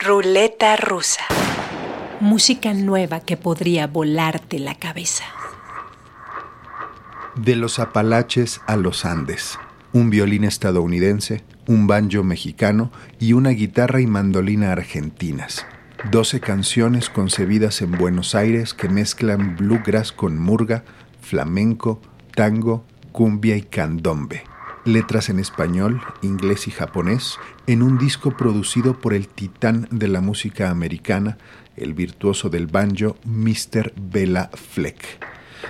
Ruleta rusa. Música nueva que podría volarte la cabeza. De los Apalaches a los Andes. Un violín estadounidense, un banjo mexicano y una guitarra y mandolina argentinas. Doce canciones concebidas en Buenos Aires que mezclan bluegrass con murga, flamenco, tango, cumbia y candombe letras en español, inglés y japonés, en un disco producido por el titán de la música americana, el virtuoso del banjo, Mr. Bella Fleck.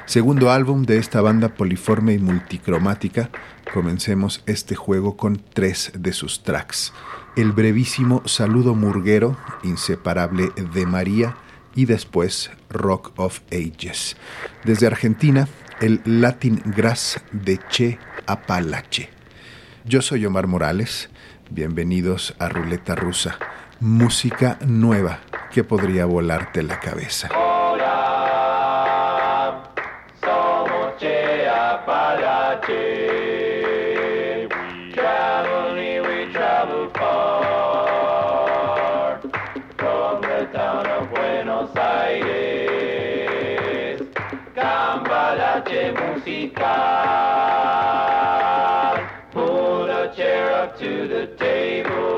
Segundo álbum de esta banda poliforme y multicromática, comencemos este juego con tres de sus tracks. El brevísimo Saludo Murguero, inseparable de María, y después Rock of Ages. Desde Argentina, el Latin Grass de Che Apalache. Yo soy Omar Morales, bienvenidos a Ruleta Rusa, música nueva que podría volarte la cabeza. Up to the table.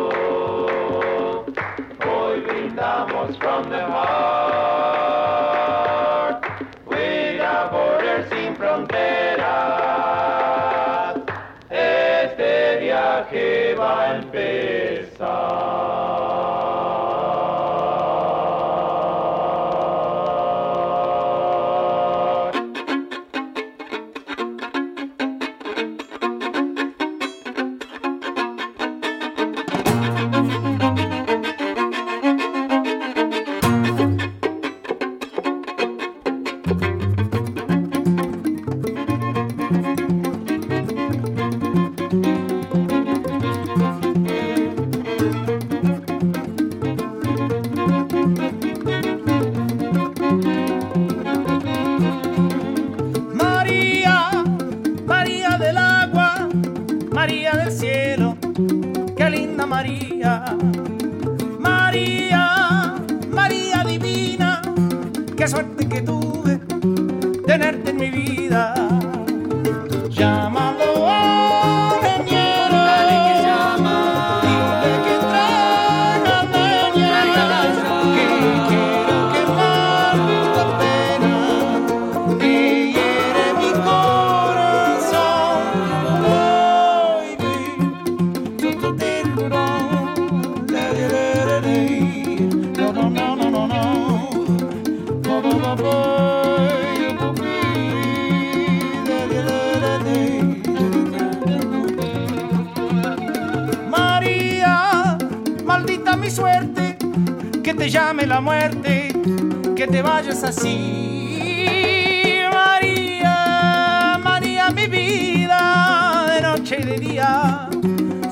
Así. María, María, mi vida, de noche y de día,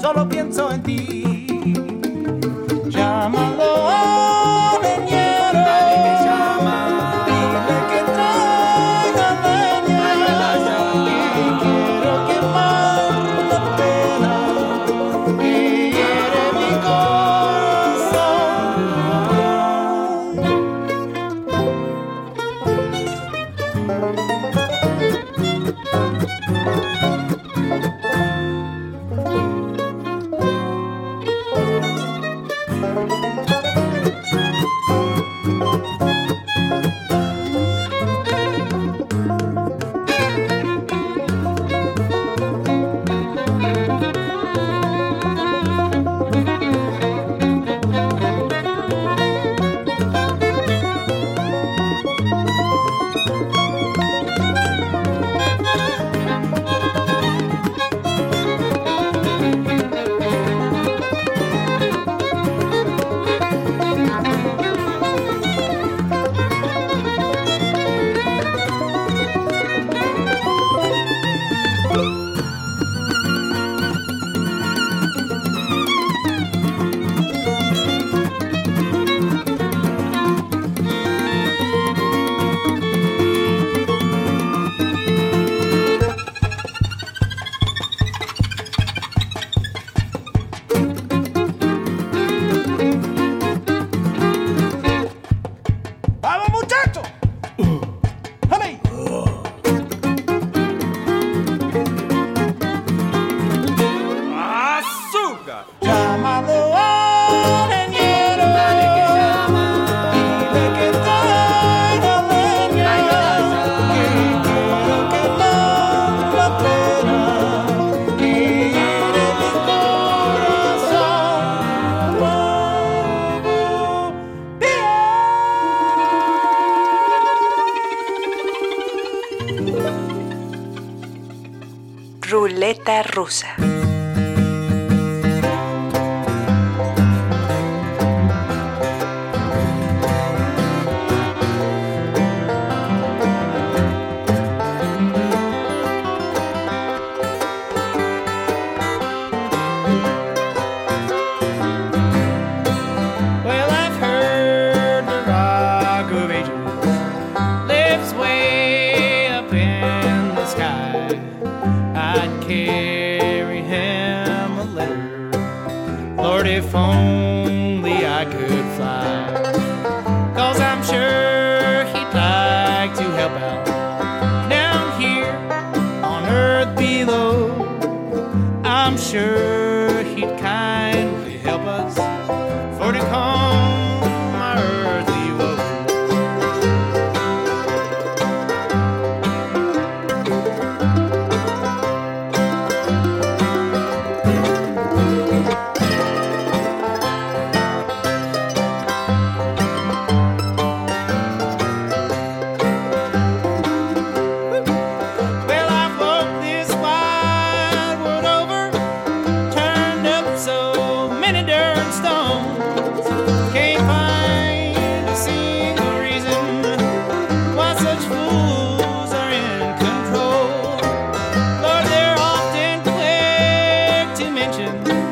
solo pienso en ti. kitchen.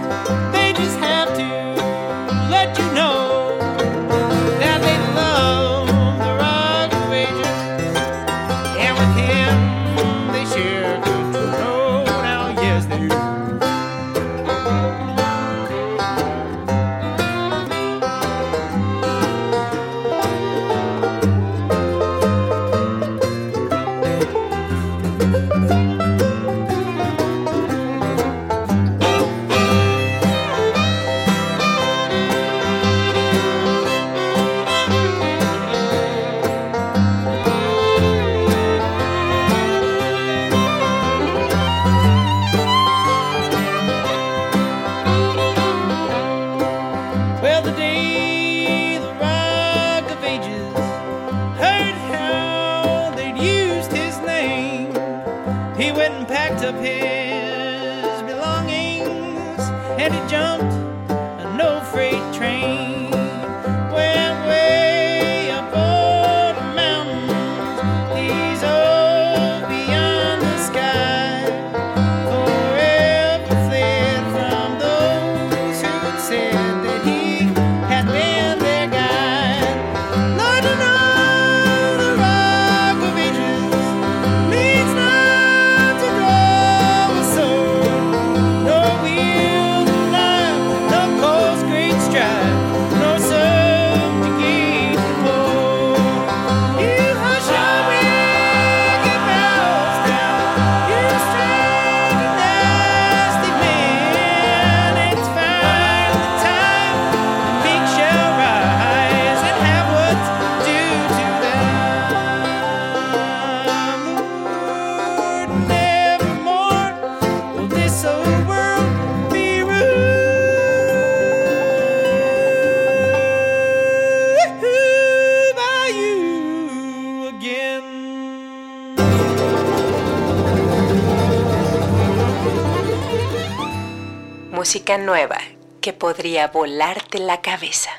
Nueva que podría volarte la cabeza.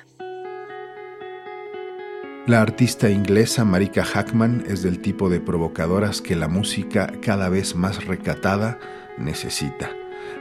La artista inglesa Marika Hackman es del tipo de provocadoras que la música cada vez más recatada necesita.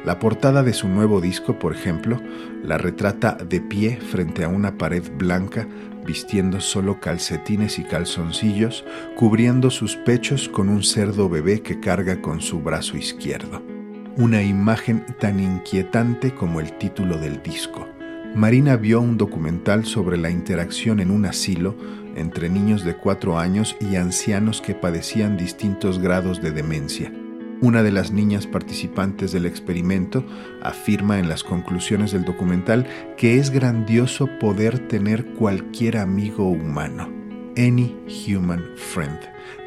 La portada de su nuevo disco, por ejemplo, la retrata de pie frente a una pared blanca, vistiendo solo calcetines y calzoncillos, cubriendo sus pechos con un cerdo bebé que carga con su brazo izquierdo. Una imagen tan inquietante como el título del disco. Marina vio un documental sobre la interacción en un asilo entre niños de cuatro años y ancianos que padecían distintos grados de demencia. Una de las niñas participantes del experimento afirma en las conclusiones del documental que es grandioso poder tener cualquier amigo humano. Any Human Friend,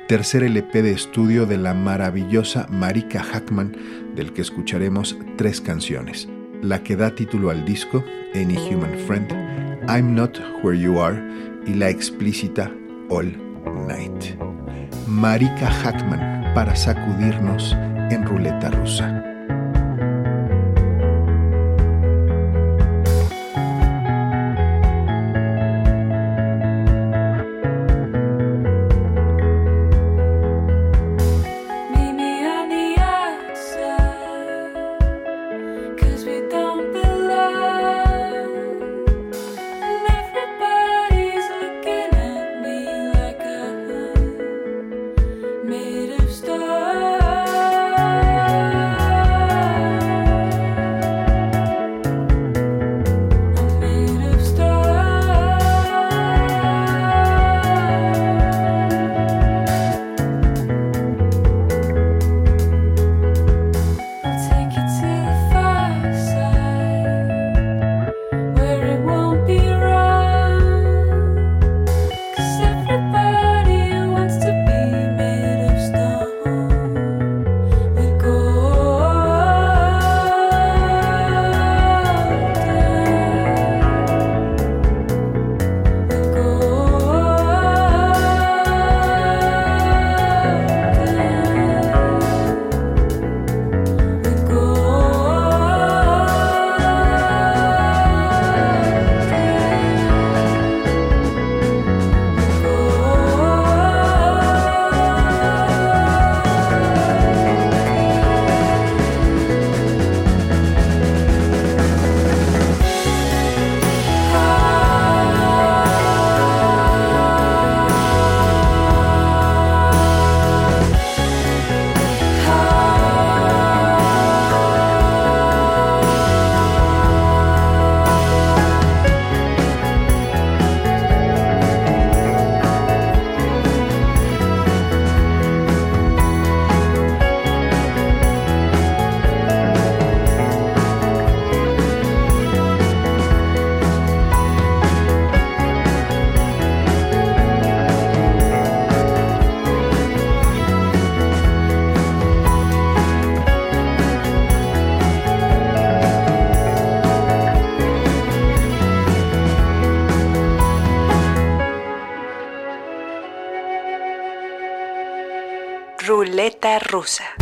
tercer LP de estudio de la maravillosa Marika Hackman, del que escucharemos tres canciones. La que da título al disco, Any Human Friend, I'm Not Where You Are y la explícita All Night. Marika Hackman para sacudirnos en ruleta rusa. Ruleta rusa.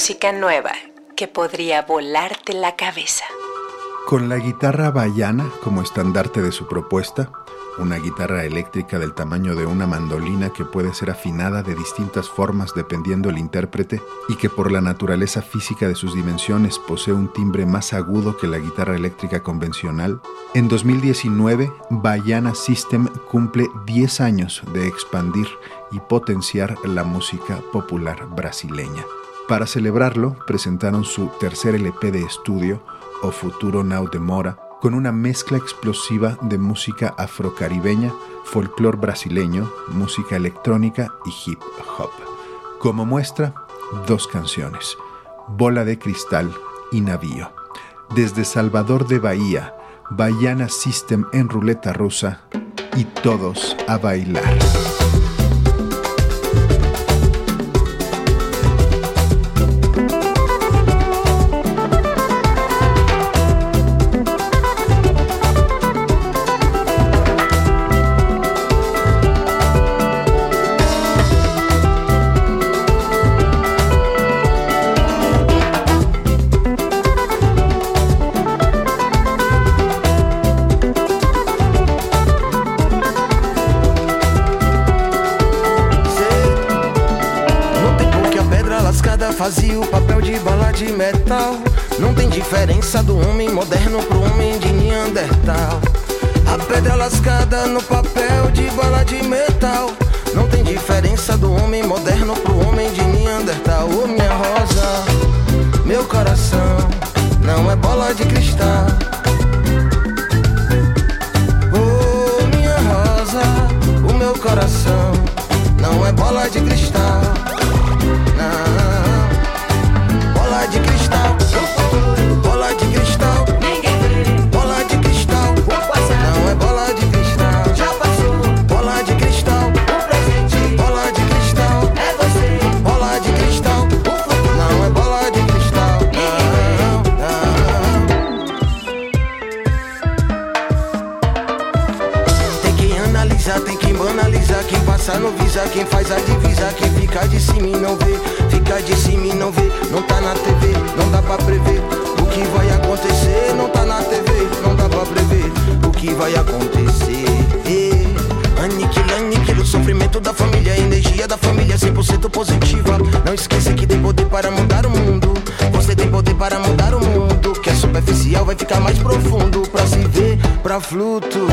Música nueva que podría volarte la cabeza. Con la guitarra baiana como estandarte de su propuesta, una guitarra eléctrica del tamaño de una mandolina que puede ser afinada de distintas formas dependiendo el intérprete y que por la naturaleza física de sus dimensiones posee un timbre más agudo que la guitarra eléctrica convencional, en 2019 Baiana System cumple 10 años de expandir y potenciar la música popular brasileña. Para celebrarlo, presentaron su tercer LP de estudio, O Futuro Now Demora, con una mezcla explosiva de música afrocaribeña, folclor brasileño, música electrónica y hip hop. Como muestra, dos canciones, Bola de Cristal y Navío. Desde Salvador de Bahía, Baiana System en ruleta rusa y todos a bailar. cabeça do sofrimento da família, energia da família 100% positiva. Não esqueça que tem poder para mudar o mundo. Você tem poder para mudar o mundo. Que é superficial vai ficar mais profundo. Pra se ver, pra flutuar.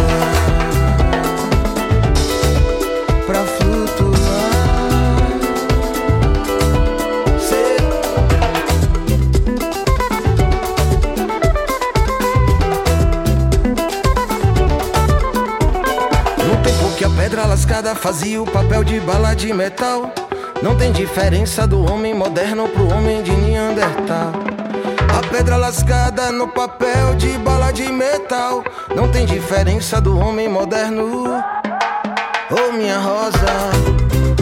Lascada fazia o papel de bala de metal. Não tem diferença do homem moderno pro homem de Neandertal. A pedra lascada no papel de bala de metal. Não tem diferença do homem moderno. Oh, minha rosa,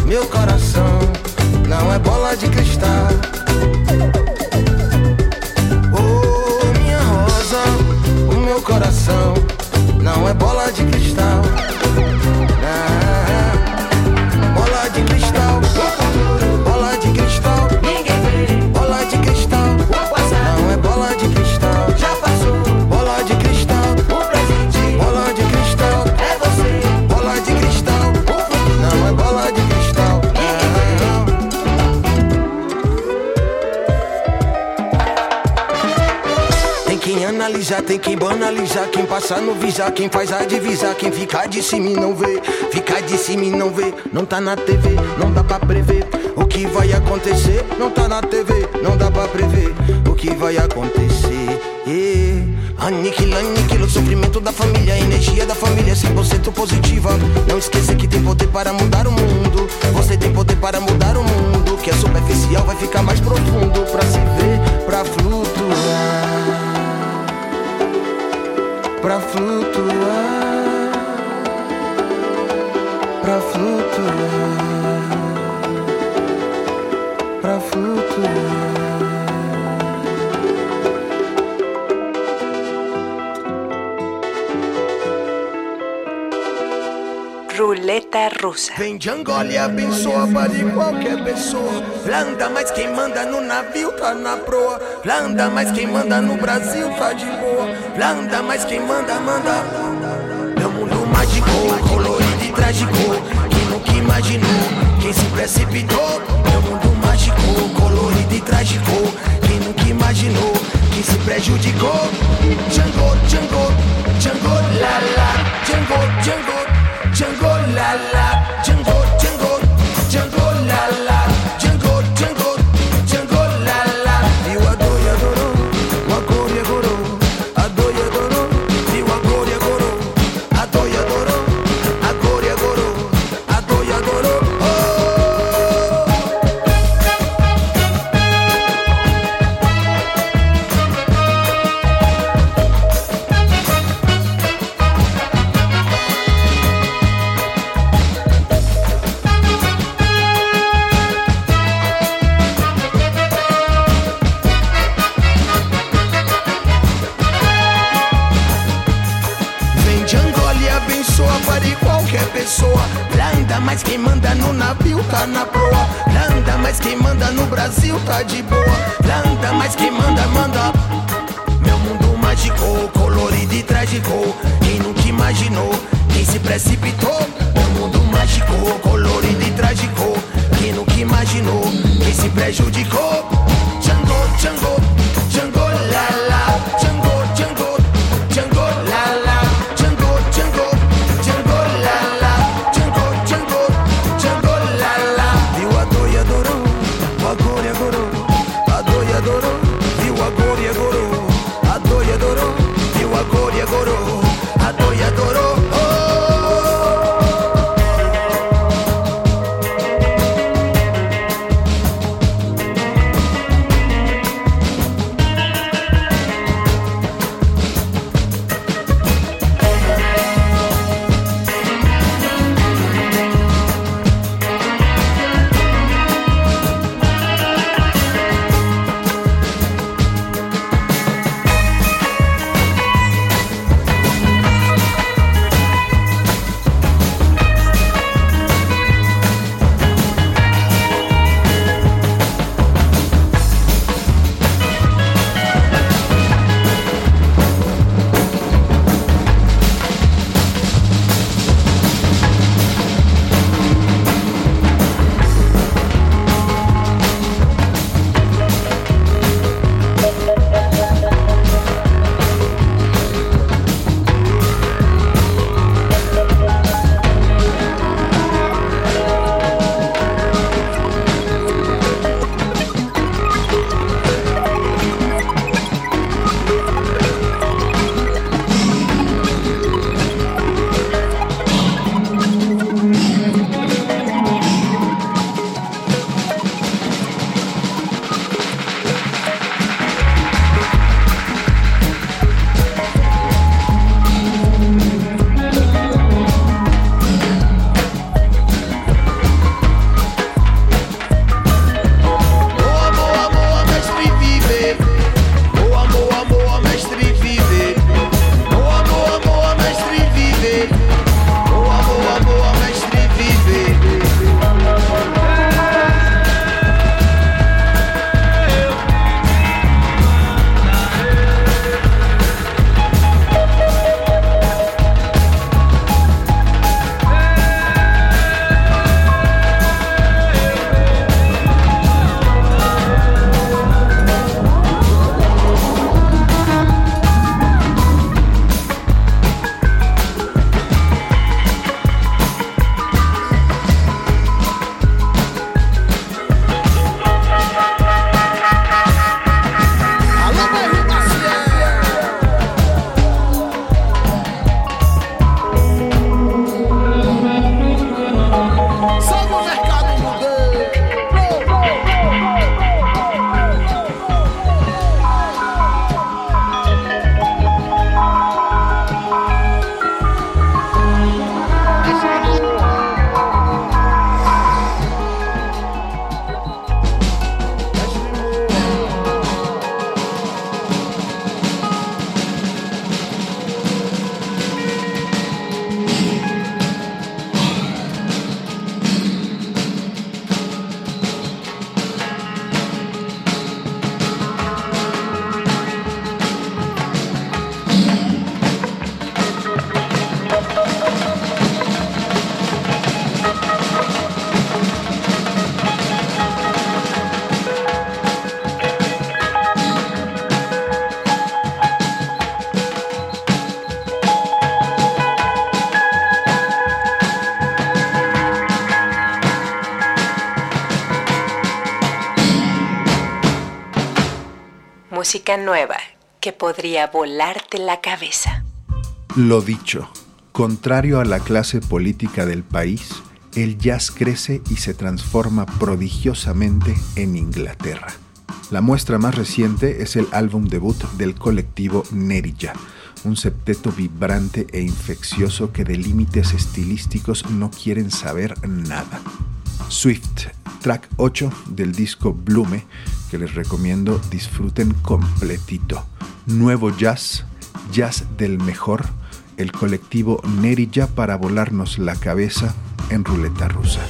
meu coração não é bola de cristal. Oh, minha rosa, o meu coração não é bola de cristal. Analisar, tem quem banalizar, quem passar no visar, quem faz a divisar, quem ficar de cima e não vê, ficar de cima e não vê, não tá na TV, não dá pra prever o que vai acontecer, não tá na TV, não dá pra prever o que vai acontecer. Yeah. Aniquila, aniquila o sofrimento da família, a energia da família é 100% positiva. Não esqueça que tem poder para mudar o mundo. Você tem poder para mudar o mundo. Que é superficial vai ficar mais profundo pra se ver, pra flutuar. Pra flutuar. Pra flutuar. Pra flutuar. Ruleta russa. Vem de Angola e abençoa para qualquer pessoa. Landa, mas quem manda no navio tá na proa. Landa, mas quem manda no Brasil tá de boa. Landa, mas quem manda, manda. Meu mundo mágico, colorido e trágico. Quem nunca imaginou, quem se precipitou. Meu mundo mágico, colorido e trágico. Quem nunca imaginou, quem se prejudicou. Django, Django, Django, la la. Django, Django. Django la la, Django Nueva que podría volarte la cabeza. Lo dicho, contrario a la clase política del país, el jazz crece y se transforma prodigiosamente en Inglaterra. La muestra más reciente es el álbum debut del colectivo Nerija, un septeto vibrante e infeccioso que de límites estilísticos no quieren saber nada. Swift, track 8 del disco Blume, que les recomiendo disfruten completito. Nuevo jazz, jazz del mejor, el colectivo Nerija para volarnos la cabeza en ruleta rusa.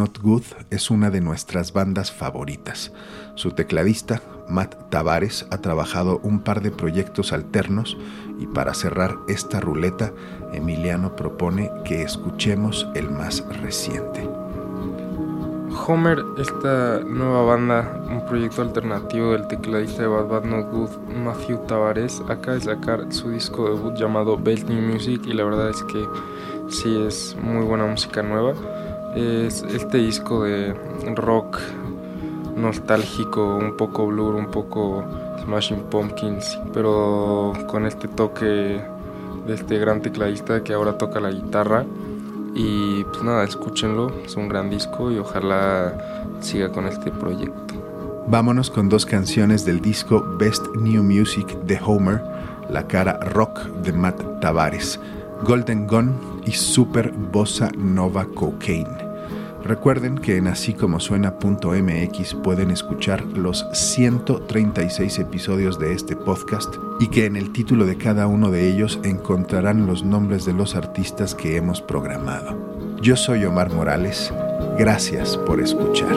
Not Good es una de nuestras bandas favoritas. Su tecladista, Matt Tavares, ha trabajado un par de proyectos alternos y para cerrar esta ruleta, Emiliano propone que escuchemos el más reciente. Homer, esta nueva banda, un proyecto alternativo del tecladista de Bad Bad Not Good, Matthew Tavares, acaba de sacar su disco debut llamado New Music y la verdad es que sí es muy buena música nueva. Es este disco de rock nostálgico, un poco blur, un poco Smashing Pumpkins, pero con este toque de este gran tecladista que ahora toca la guitarra. Y pues nada, escúchenlo, es un gran disco y ojalá siga con este proyecto. Vámonos con dos canciones del disco Best New Music de Homer, la cara rock de Matt Tavares, Golden Gun y Super Bossa Nova Cocaine. Recuerden que en así como suena.mx pueden escuchar los 136 episodios de este podcast y que en el título de cada uno de ellos encontrarán los nombres de los artistas que hemos programado. Yo soy Omar Morales, gracias por escuchar.